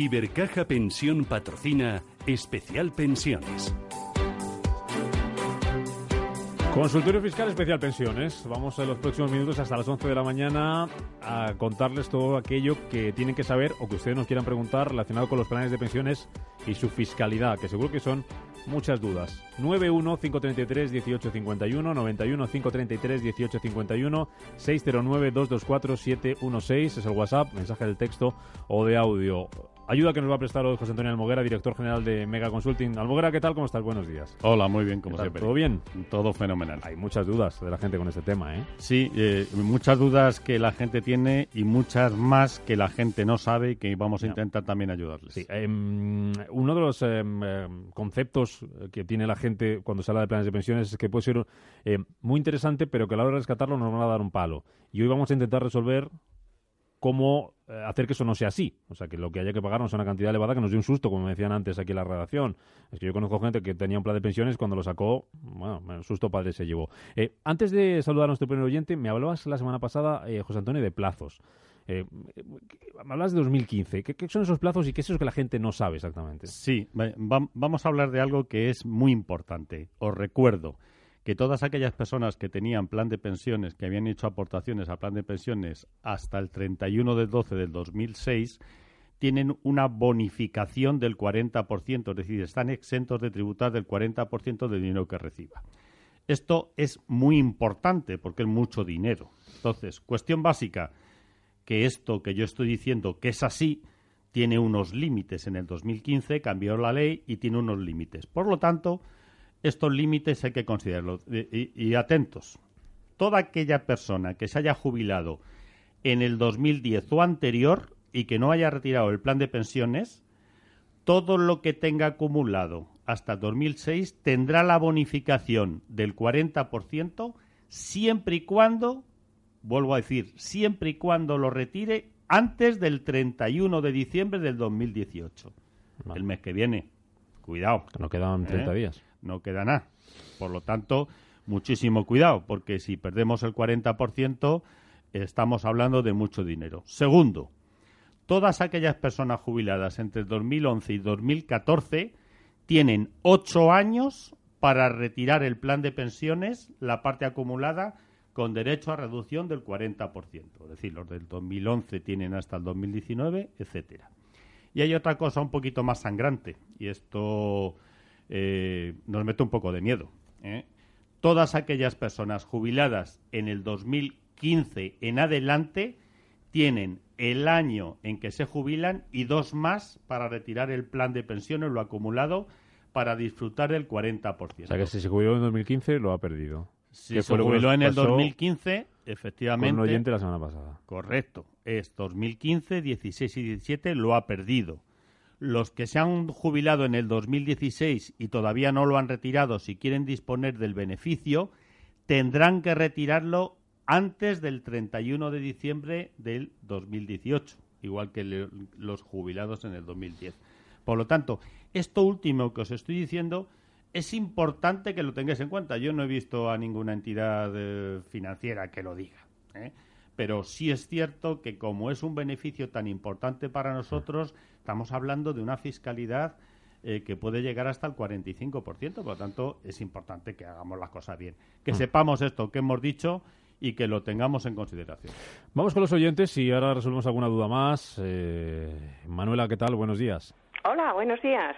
Ibercaja Pensión patrocina Especial Pensiones. Consultorio Fiscal Especial Pensiones. Vamos en los próximos minutos hasta las 11 de la mañana a contarles todo aquello que tienen que saber o que ustedes nos quieran preguntar relacionado con los planes de pensiones y su fiscalidad, que seguro que son muchas dudas. 91 533 1851 91 533 1851 609 224 716 es el WhatsApp, mensaje del texto o de audio. Ayuda que nos va a prestar hoy José Antonio Almoguera, director general de Mega Consulting. Almoguera, ¿qué tal? ¿Cómo estás? Buenos días. Hola, muy bien, como siempre. ¿Todo bien? Todo fenomenal. Hay muchas dudas de la gente con este tema, ¿eh? Sí, eh, muchas dudas que la gente tiene y muchas más que la gente no sabe y que vamos a intentar también ayudarles. Sí, em, uno de los em, em, conceptos que tiene la gente cuando se habla de planes de pensiones es que puede ser muy interesante, pero que a la hora de rescatarlo nos van a dar un palo. Y hoy vamos a intentar resolver cómo eh, hacer que eso no sea así. O sea, que lo que haya que pagar no sea una cantidad elevada que nos dé un susto, como me decían antes aquí en la redacción. Es que yo conozco gente que tenía un plan de pensiones cuando lo sacó, bueno, un susto padre se llevó. Eh, antes de saludar a nuestro primer oyente, me hablabas la semana pasada, eh, José Antonio, de plazos. me hablas de 2015. ¿Qué, son esos plazos y qué es eso que la gente no sabe exactamente? Sí, vamos a hablar de algo que es muy importante. Os recuerdo que todas aquellas personas que tenían plan de pensiones, que habían hecho aportaciones al plan de pensiones hasta el 31 de 12 del 2006, tienen una bonificación del 40%, es decir, están exentos de tributar del 40% del dinero que reciba. Esto es muy importante porque es mucho dinero. Entonces, cuestión básica, que esto que yo estoy diciendo que es así, tiene unos límites. En el 2015 cambió la ley y tiene unos límites. Por lo tanto, estos límites hay que considerarlos. Y, atentos, toda aquella persona que se haya jubilado en el 2010 o anterior y que no haya retirado el plan de pensiones, todo lo que tenga acumulado hasta el 2006 tendrá la bonificación del 40% siempre y cuando, vuelvo a decir, siempre y cuando lo retire antes del 31 de diciembre del 2018, el mes que viene. Cuidado. Que no quedan 30 ¿Eh? días no queda nada. Por lo tanto, muchísimo cuidado, porque si perdemos el 40%, estamos hablando de mucho dinero. Segundo, todas aquellas personas jubiladas entre 2011 y 2014 tienen ocho años para retirar el plan de pensiones, la parte acumulada, con derecho a reducción del 40%. Es decir, los del 2011 tienen hasta el 2019, etcétera. Y hay otra cosa un poquito más sangrante, y esto eh, nos mete un poco de miedo. ¿eh? Todas aquellas personas jubiladas en el 2015 en adelante tienen el año en que se jubilan y dos más para retirar el plan de pensiones, lo acumulado, para disfrutar del 40%. O sea que si se jubiló en 2015 lo ha perdido. Si se jubiló en el 2015, efectivamente. Con un oyente la semana pasada. Correcto. Es 2015, 16 y 17 lo ha perdido los que se han jubilado en el 2016 y todavía no lo han retirado, si quieren disponer del beneficio, tendrán que retirarlo antes del 31 de diciembre del 2018, igual que los jubilados en el 2010. Por lo tanto, esto último que os estoy diciendo es importante que lo tengáis en cuenta. Yo no he visto a ninguna entidad eh, financiera que lo diga. ¿eh? pero sí es cierto que como es un beneficio tan importante para nosotros, estamos hablando de una fiscalidad eh, que puede llegar hasta el 45%, por lo tanto es importante que hagamos las cosas bien, que mm. sepamos esto que hemos dicho y que lo tengamos en consideración. Vamos con los oyentes y ahora resolvemos alguna duda más. Eh, Manuela, ¿qué tal? Buenos días. Hola, buenos días.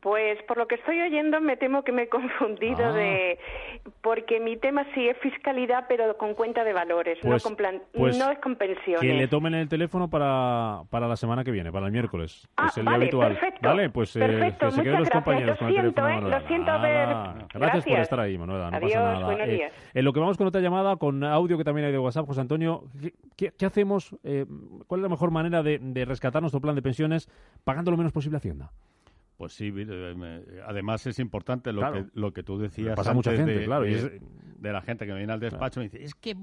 Pues por lo que estoy oyendo me temo que me he confundido ah. de porque mi tema sí es fiscalidad pero con cuenta de valores, no, pues, con pues no es con pensiones. Que le tomen el teléfono para, para la semana que viene, para el miércoles, ah, es el vale, día habitual. Perfecto, vale, pues eh, que se queden los compañeros con el teléfono. Eh, lo siento haber... Gracias, por estar ahí, Manuela, no Adiós, pasa nada. Buenos eh, días. en lo que vamos con otra llamada, con audio que también hay de WhatsApp, José Antonio, ¿qué, qué hacemos? Eh, ¿Cuál es la mejor manera de, de rescatar nuestro plan de pensiones pagando lo menos posible a Hacienda? Pues sí, además es importante lo, que, lo que tú decías Pasa mucha gente, claro, de, la gente que viene al despacho y dice, es que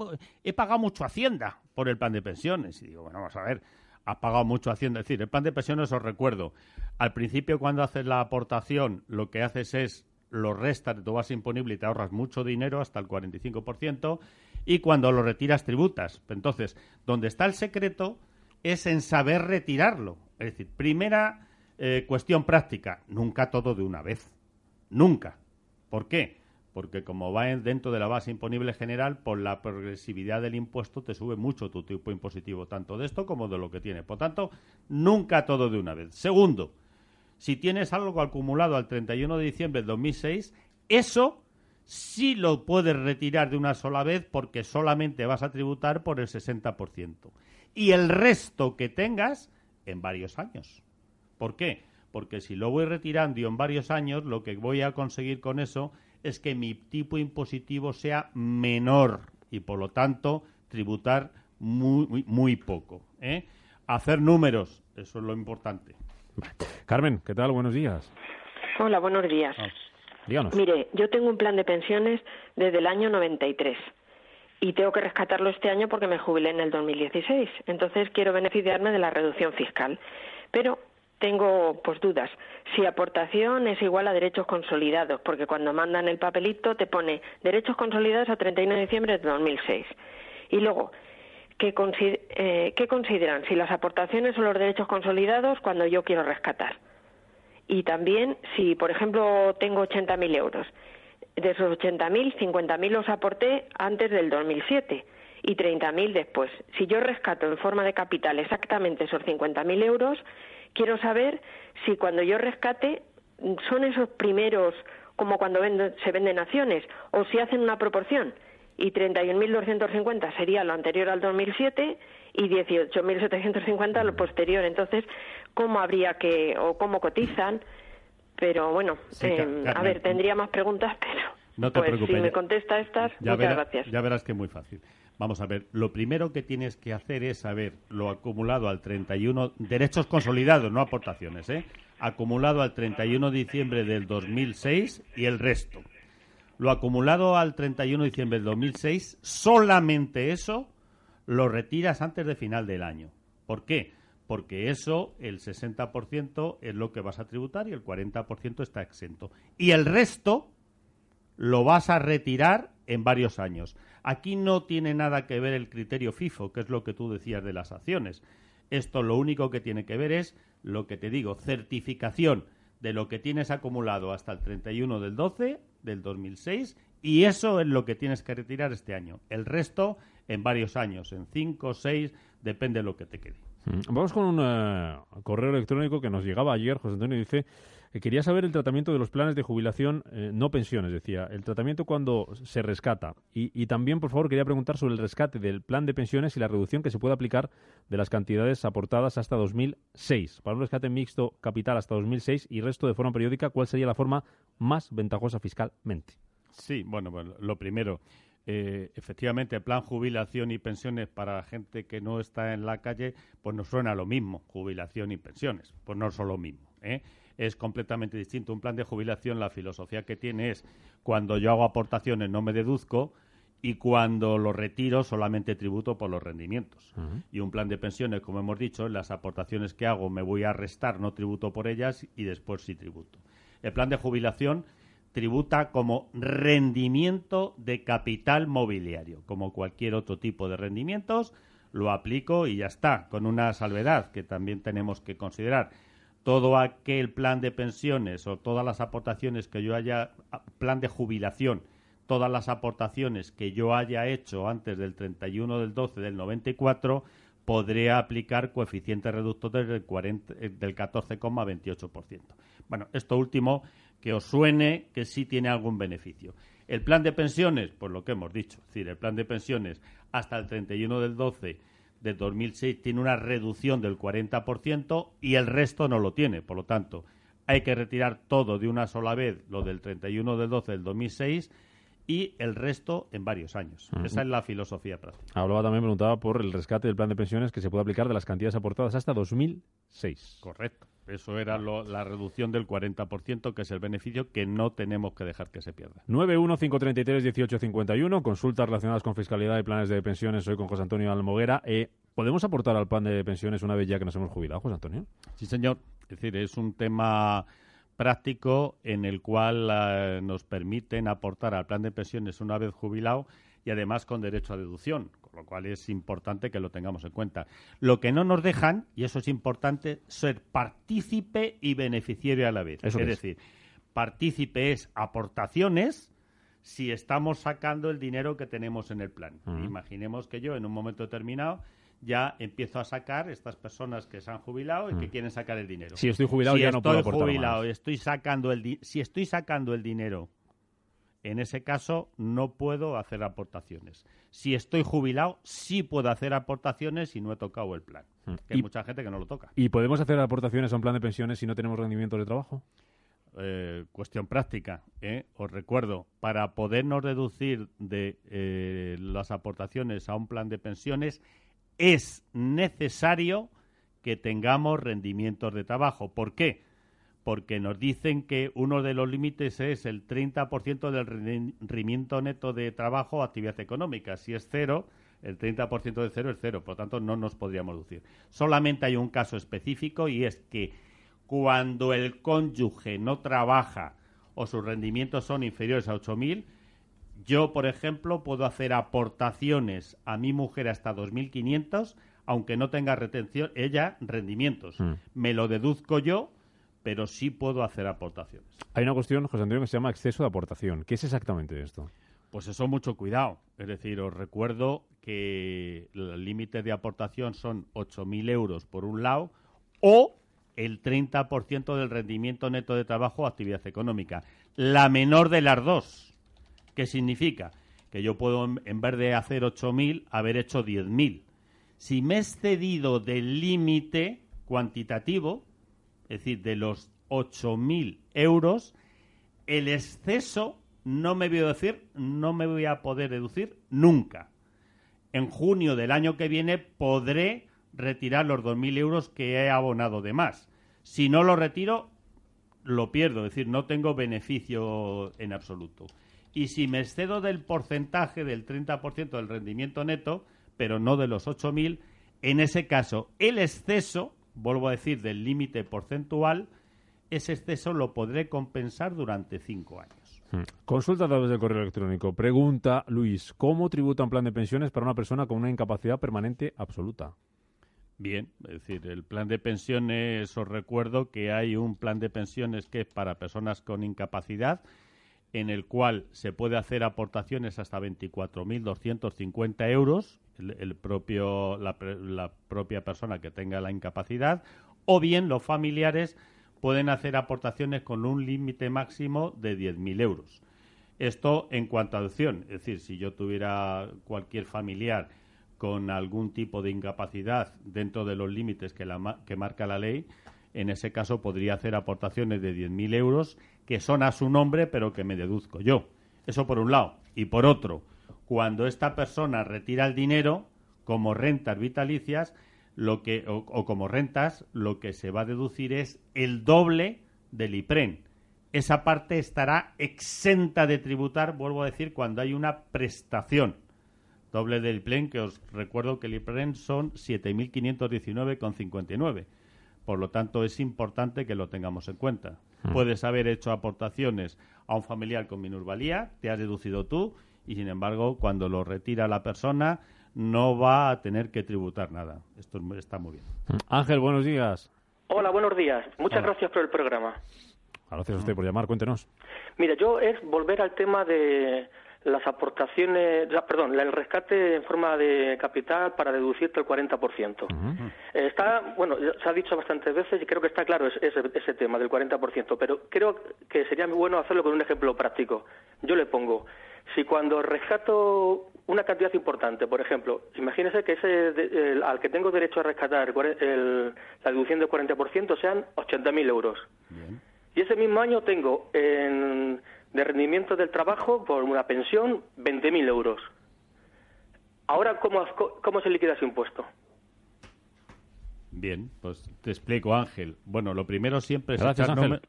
he pagado mucho Hacienda por el plan de pensiones. Y digo, bueno, vamos a ver, has pagado mucho Hacienda. Es decir, el plan de pensiones, os recuerdo, al principio cuando haces la aportación, lo que haces es lo restas de tu base imponible y te ahorras mucho dinero, hasta el 45%, y cuando lo retiras tributas. Entonces, donde está el secreto es en saber retirarlo. Es decir, primera eh, cuestión práctica, nunca todo de una vez. Nunca. ¿Por qué? Porque como va dentro de la base imponible general, por la progresividad del impuesto te sube mucho tu tipo impositivo, tanto de esto como de lo que tiene. Por tanto, nunca todo de una vez. Segundo, si tienes algo acumulado al 31 de diciembre de 2006, eso sí lo puedes retirar de una sola vez porque solamente vas a tributar por el 60%. Y el resto que tengas en varios años. ¿Por qué? Porque si lo voy retirando y en varios años, lo que voy a conseguir con eso es que mi tipo impositivo sea menor y por lo tanto tributar muy, muy, poco. ¿eh? Hacer números, eso es lo importante. Carmen, ¿qué tal? Buenos días. Hola, buenos días. Ah, díganos. Mire, yo tengo un plan de pensiones desde el año 93 y tengo que rescatarlo este año porque me jubilé en el 2016. Entonces quiero beneficiarme de la reducción fiscal. Pero tengo pues dudas. Si aportación es igual a derechos consolidados, porque cuando mandan el papelito te pone derechos consolidados a 31 de diciembre de 2006. Y luego, ¿qué, eh, ¿qué consideran? Si las aportaciones son los derechos consolidados cuando yo quiero rescatar. Y también si, por ejemplo, tengo 80.000 euros. De esos 80.000, 50.000 los aporté antes del 2007 y 30.000 después. Si yo rescato en forma de capital exactamente esos 50.000 euros, quiero saber si cuando yo rescate son esos primeros como cuando se venden acciones o si hacen una proporción y 31.250 sería lo anterior al 2007 y 18.750 lo posterior. Entonces, ¿cómo habría que o cómo cotizan? Pero bueno, eh, a ver, tendría más preguntas, pero no te pues, si me contesta estas, muchas gracias. Ya verás que es muy fácil. Vamos a ver, lo primero que tienes que hacer es saber lo acumulado al 31, derechos consolidados, no aportaciones, ¿eh? acumulado al 31 de diciembre del 2006 y el resto. Lo acumulado al 31 de diciembre del 2006, solamente eso lo retiras antes de final del año. ¿Por qué? Porque eso, el 60% es lo que vas a tributar y el 40% está exento. Y el resto lo vas a retirar en varios años. Aquí no tiene nada que ver el criterio FIFO, que es lo que tú decías de las acciones. Esto lo único que tiene que ver es lo que te digo, certificación de lo que tienes acumulado hasta el 31 del 12 del 2006 y eso es lo que tienes que retirar este año. El resto en varios años, en 5, 6, depende de lo que te quede. Mm, vamos con un eh, correo electrónico que nos llegaba ayer, José Antonio dice quería saber el tratamiento de los planes de jubilación, eh, no pensiones, decía, el tratamiento cuando se rescata. Y, también, por favor, quería preguntar sobre el rescate del plan de pensiones y la reducción que se puede aplicar de las cantidades aportadas hasta 2006. Para un rescate mixto capital hasta 2006 y resto de forma periódica, ¿cuál sería la forma más ventajosa fiscalmente? Sí, bueno, bueno lo primero, eh, efectivamente, el plan jubilación y pensiones para la gente que no está en la calle, pues nos suena lo mismo, jubilación y pensiones, pues no son lo mismo. ¿eh? Es completamente distinto. Un plan de jubilación, la filosofía que tiene es cuando yo hago aportaciones no me deduzco y cuando lo retiro solamente tributo por los rendimientos. Y un plan de pensiones, como hemos dicho, las aportaciones que hago me voy a restar, no tributo por ellas y después sí tributo. El plan de jubilación tributa como rendimiento de capital mobiliario, como cualquier otro tipo de rendimientos, lo aplico y ya está, con una salvedad que también tenemos que considerar todo aquel plan de pensiones o todas las aportaciones que yo haya, plan de jubilación, todas las aportaciones que yo haya hecho antes del 31 del 12 del 94, podré aplicar coeficientes reductores del, eh, del 14,28%. Bueno, esto último que os suene que sí tiene algún beneficio. El plan de pensiones, pues lo que hemos dicho, es decir, el plan de pensiones hasta el 31 del 12 de 2006 tiene una reducción del 40% y el resto no lo tiene. Por lo tanto, hay que retirar todo de una sola vez, lo del 31 del 12 del 2006 y el resto en varios años. Esa es la filosofía práctica. Hablaba también, preguntaba por el rescate del plan de pensiones que se puede aplicar de las cantidades aportadas hasta 2006. Correcto. Eso era la reducción del 40%, que es el beneficio que no tenemos que dejar que se pierda. 915331851, consultas relacionadas con fiscalidad y planes de pensiones. Hoy con José Antonio Almoguera. Eh, ¿Podemos aportar al plan de pensiones una vez ya que nos hemos jubilado, José Antonio? Sí, señor. Es decir, es un tema práctico en el cual eh, nos permiten aportar al plan de pensiones una vez jubilado y además con derecho a deducción, lo cual es importante que lo tengamos en cuenta. Lo que no nos dejan, y eso es importante, ser partícipe y beneficiario a la vez. es decir, partícipe es aportaciones si estamos sacando el dinero que tenemos en el plan. Imaginemos que yo en un momento determinado ya empiezo a sacar estas personas que se han jubilado y que quieren sacar el dinero. Si estoy jubilado ya no puedo aportar jubilado, Estoy sacando el si estoy sacando el dinero en ese caso no puedo hacer aportaciones. Si estoy jubilado, sí puedo hacer aportaciones y no he tocado el plan. Mm. hay mucha gente que no lo toca. ¿Y podemos hacer aportaciones a un plan de pensiones si no tenemos rendimiento de trabajo? Eh, cuestión práctica. ¿eh? Os recuerdo, para podernos deducir de eh, las aportaciones a un plan de pensiones es necesario que tengamos rendimientos de trabajo. ¿Por qué? Porque nos dicen que uno de los límites es el 30% del rendimiento neto de trabajo o actividad económica. Si es cero, el 30% de cero es cero, por lo tanto no nos podríamos deducir. Solamente hay un caso específico y es que cuando el cónyuge no trabaja o sus rendimientos son inferiores a 8.000, yo, por ejemplo, puedo hacer aportaciones a mi mujer hasta 2.500, aunque no tenga retención, ella rendimientos. Mm. Me lo deduzco yo pero sí puedo hacer aportaciones. Hay una cuestión, José Antonio, que se llama exceso de aportación. ¿Qué es exactamente esto? Pues eso, mucho cuidado. Es decir, os recuerdo que el límite de aportación son 8.000 euros por un lado o el 30% del rendimiento neto de trabajo o actividad económica. La menor de las dos. ¿Qué significa? Que yo puedo, en vez de hacer 8.000, haber hecho 10.000. Si me he excedido del límite cuantitativo, es decir, de los 8.000 euros, el exceso no me voy a decir, no me voy a poder deducir nunca. En junio del año que viene podré retirar los 2.000 euros que he abonado de más. Si no lo retiro, lo pierdo, es decir, no tengo beneficio en absoluto. Y si me excedo del porcentaje del 30% del rendimiento neto, pero no de los 8.000, en ese caso el exceso vuelvo a decir, del límite porcentual, ese exceso lo podré compensar durante cinco años. Hmm. Consulta a través del correo electrónico. Pregunta Luis, ¿cómo tributa un plan de pensiones para una persona con una incapacidad permanente absoluta? Bien, es decir, el plan de pensiones, os recuerdo que hay un plan de pensiones que es para personas con incapacidad, en el cual se puede hacer aportaciones hasta 24.250 euros el, propio, la, propia persona que tenga la incapacidad, o bien los familiares pueden hacer aportaciones con un límite máximo de 10.000 euros. Esto en cuanto a adopción, es decir, si yo tuviera cualquier familiar con algún tipo de incapacidad dentro de los límites que, la, que marca la ley, en ese caso podría hacer aportaciones de 10.000 euros que son a su nombre, pero que me deduzco yo. Eso por un lado. Y por otro, cuando esta persona retira el dinero como rentas vitalicias lo que, o, como rentas, lo que se va a deducir es el doble del IPREN. Esa parte estará exenta de tributar, vuelvo a decir, cuando hay una prestación. Doble del IPREN, que os recuerdo que el IPREN son 7.519,59. Por lo tanto, es importante que lo tengamos en cuenta. Puedes haber hecho aportaciones a un familiar con minusvalía, te has deducido tú, y sin embargo, cuando lo retira la persona, no va a tener que tributar nada. Esto está muy bien. Ángel, buenos días. Hola, buenos días. Muchas gracias por el programa. Gracias a usted por llamar, cuéntenos. Mira, yo es volver al tema de las aportaciones, perdón, el rescate en forma de capital para deducirte el 40%. Está, bueno, se ha dicho bastantes veces y creo que está claro ese, ese tema del 40%, pero creo que sería muy bueno hacerlo con un ejemplo práctico. Yo le pongo, si cuando rescato una cantidad importante, por ejemplo, imagínese que ese al que tengo derecho a rescatar la deducción del 40% sean 80.000 euros. Y ese mismo año tengo en, de rendimiento del trabajo por una pensión 20.000 euros. Ahora, ¿cómo, ¿cómo se liquida ese impuesto? Bien, pues te explico, Ángel. Bueno, lo primero siempre es Gracias, Ángel.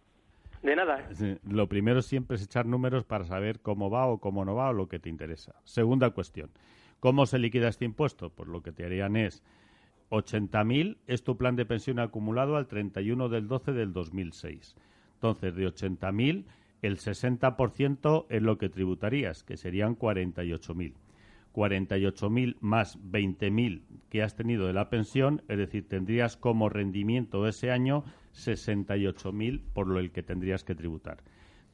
De nada. Lo primero siempre es echar números para saber cómo va o cómo no va o lo que te interesa. Segunda cuestión. ¿Cómo se liquida este impuesto? Pues lo que te harían es 80.000 es tu plan de pensión acumulado al 31 del 12 del 2006. Entonces, de 80.000, el 60% es lo que tributarías, que serían 48.000. 48.000 más 20.000 que has tenido de la pensión, es decir, tendrías como rendimiento ese año 68.000 por lo que tendrías que tributar.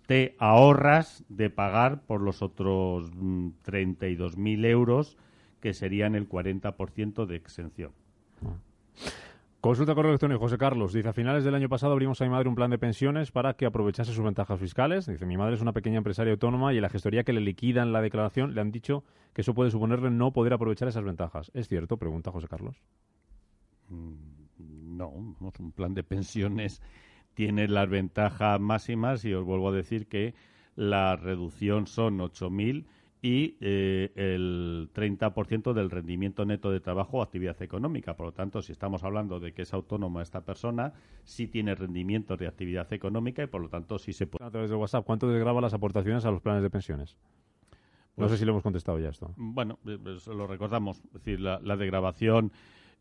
Te ahorras de pagar por los otros 32.000 mm, euros, que serían el 40% de exención. Consulta correo electrónico José Carlos. Dice, a finales del año pasado abrimos a mi madre un plan de pensiones para que aprovechase sus ventajas fiscales. Dice, mi madre es una pequeña empresaria autónoma y la gestoría que le liquidan la declaración le han dicho que eso puede suponerle no poder aprovechar esas ventajas. ¿Es cierto? Pregunta José Carlos. Mm, no, un plan de pensiones tiene las ventajas máximas y os vuelvo a decir que la reducción son 8.000 y eh, el 30% del rendimiento neto de trabajo o actividad económica. Por lo tanto, si estamos hablando de que es autónoma esta persona, sí tiene rendimiento de actividad económica y, por lo tanto, sí se puede. A través de WhatsApp, ¿cuánto desgraba las aportaciones a los planes de pensiones? no pues sé si lo hemos contestado ya esto. Bueno, eh, pues lo recordamos. Es decir, la, la degravación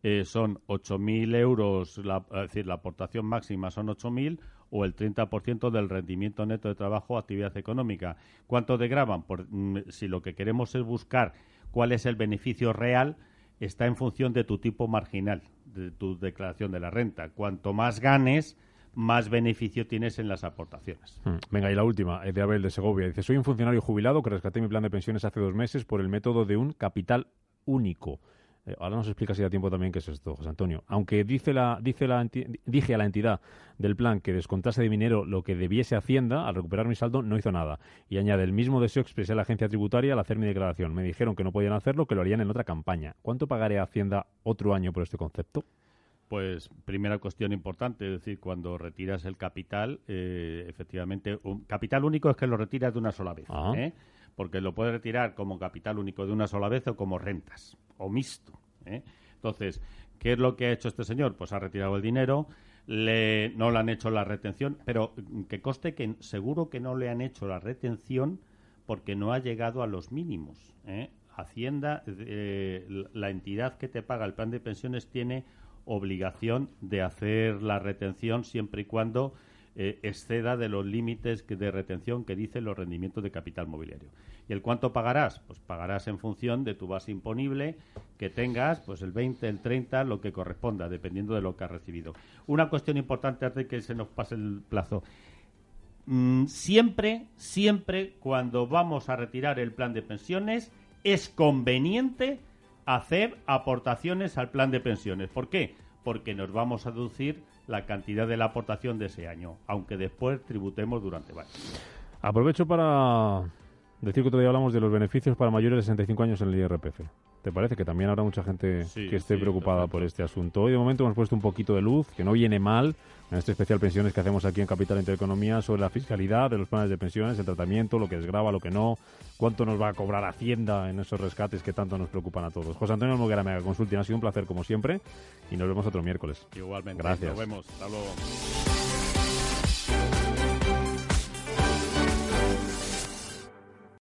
eh, son 8.000 euros, la, es decir, la aportación máxima son 8.000 o el 30% del rendimiento neto de trabajo o actividad económica. ¿Cuánto degravan? Por, mm, si lo que queremos es buscar cuál es el beneficio real, está en función de tu tipo marginal, de tu declaración de la renta. Cuanto más ganes, más beneficio tienes en las aportaciones. Hmm. Venga, y la última, de Abel de Segovia. Dice, soy un funcionario jubilado que rescaté mi plan de pensiones hace dos meses por el método de un capital único. Eh, ahora nos explica si da tiempo también qué es esto, José Antonio. Aunque dice la, dice la, dije a la entidad del plan que descontase de dinero lo que debiese Hacienda, al recuperar mi saldo no hizo nada. Y añade, el mismo deseo expresé a la agencia tributaria al hacer mi declaración. Me dijeron que no podían hacerlo, que lo harían en otra campaña. ¿Cuánto pagaré a Hacienda otro año por este concepto? Pues primera cuestión importante, es decir, cuando retiras el capital, eh, efectivamente, un capital único es que lo retiras de una sola vez, ¿eh? porque lo puedes retirar como capital único de una sola vez o como rentas o mixto. ¿eh? Entonces, ¿qué es lo que ha hecho este señor? Pues ha retirado el dinero, le, no le han hecho la retención, pero que coste que seguro que no le han hecho la retención porque no ha llegado a los mínimos. ¿eh? Hacienda, eh, la entidad que te paga el plan de pensiones tiene obligación de hacer la retención siempre y cuando eh, exceda de los límites de retención que dicen los rendimientos de capital mobiliario. ¿Y el cuánto pagarás? Pues pagarás en función de tu base imponible que tengas, pues el 20, el 30, lo que corresponda, dependiendo de lo que has recibido. Una cuestión importante antes de que se nos pase el plazo. Mm, siempre, siempre, cuando vamos a retirar el plan de pensiones, es conveniente hacer aportaciones al plan de pensiones. ¿Por qué? Porque nos vamos a deducir la cantidad de la aportación de ese año, aunque después tributemos durante varios. Aprovecho para decir que todavía hablamos de los beneficios para mayores de 65 años en el IRPF. ¿Te parece que también habrá mucha gente que esté preocupada por este asunto? Hoy de momento hemos puesto un poquito de luz, que no viene mal, en este especial pensiones que hacemos aquí en Capital Intereconomía, sobre la fiscalidad de los planes de pensiones, el tratamiento, lo que desgraba, lo que no, cuánto nos va a cobrar Hacienda en esos rescates que tanto nos preocupan a todos. José Antonio Moguera Mega Consulting, ha sido un placer como siempre y nos vemos otro miércoles. Igualmente. Gracias. Nos vemos. Hasta luego.